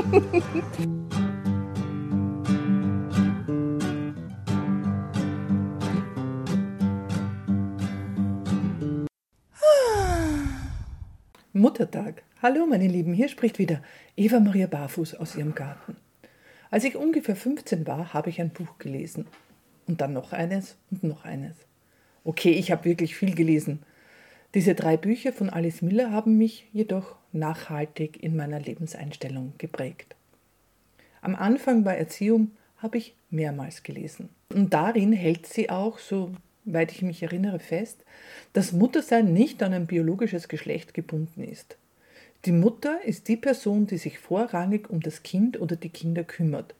Muttertag. Hallo meine Lieben, hier spricht wieder Eva Maria Barfuß aus ihrem Garten. Als ich ungefähr 15 war, habe ich ein Buch gelesen. Und dann noch eines und noch eines. Okay, ich habe wirklich viel gelesen. Diese drei Bücher von Alice Miller haben mich jedoch nachhaltig in meiner Lebenseinstellung geprägt. Am Anfang bei Erziehung habe ich mehrmals gelesen. Und darin hält sie auch, soweit ich mich erinnere, fest, dass Muttersein nicht an ein biologisches Geschlecht gebunden ist. Die Mutter ist die Person, die sich vorrangig um das Kind oder die Kinder kümmert,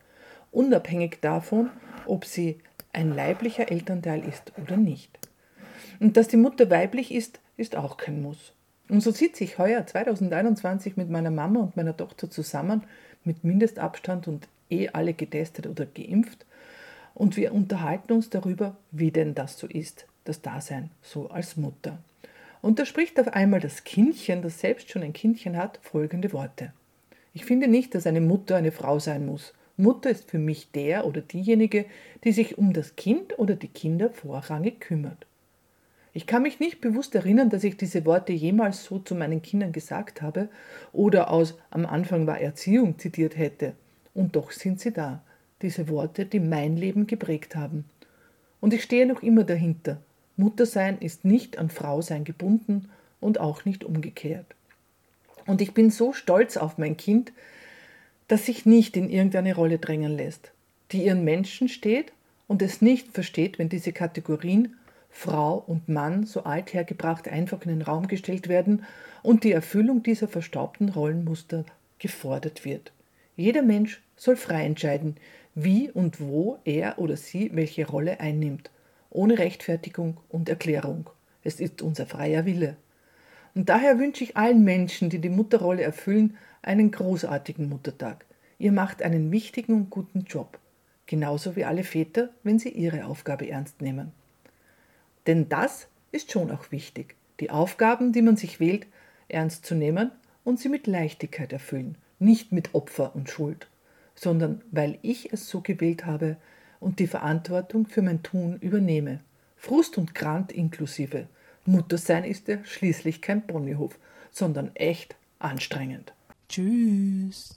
unabhängig davon, ob sie ein leiblicher Elternteil ist oder nicht. Und dass die Mutter weiblich ist, ist auch kein Muss. Und so sitze ich heuer 2021 mit meiner Mama und meiner Tochter zusammen, mit Mindestabstand und eh alle getestet oder geimpft, und wir unterhalten uns darüber, wie denn das so ist, das Dasein so als Mutter. Und da spricht auf einmal das Kindchen, das selbst schon ein Kindchen hat, folgende Worte. Ich finde nicht, dass eine Mutter eine Frau sein muss. Mutter ist für mich der oder diejenige, die sich um das Kind oder die Kinder vorrangig kümmert. Ich kann mich nicht bewusst erinnern, dass ich diese Worte jemals so zu meinen Kindern gesagt habe oder aus am Anfang war Erziehung zitiert hätte. Und doch sind sie da, diese Worte, die mein Leben geprägt haben. Und ich stehe noch immer dahinter. Muttersein ist nicht an Frausein gebunden und auch nicht umgekehrt. Und ich bin so stolz auf mein Kind, das sich nicht in irgendeine Rolle drängen lässt, die ihren Menschen steht und es nicht versteht, wenn diese Kategorien Frau und Mann so althergebracht einfach in den Raum gestellt werden und die Erfüllung dieser verstaubten Rollenmuster gefordert wird. Jeder Mensch soll frei entscheiden, wie und wo er oder sie welche Rolle einnimmt ohne Rechtfertigung und Erklärung. Es ist unser freier Wille. Und daher wünsche ich allen Menschen, die die Mutterrolle erfüllen, einen großartigen Muttertag. Ihr macht einen wichtigen und guten Job, genauso wie alle Väter, wenn sie ihre Aufgabe ernst nehmen. Denn das ist schon auch wichtig, die Aufgaben, die man sich wählt, ernst zu nehmen und sie mit Leichtigkeit erfüllen, nicht mit Opfer und Schuld, sondern weil ich es so gewählt habe, und die Verantwortung für mein Tun übernehme. Frust und Grant inklusive. Muttersein ist ja schließlich kein Ponyhof, sondern echt anstrengend. Tschüss.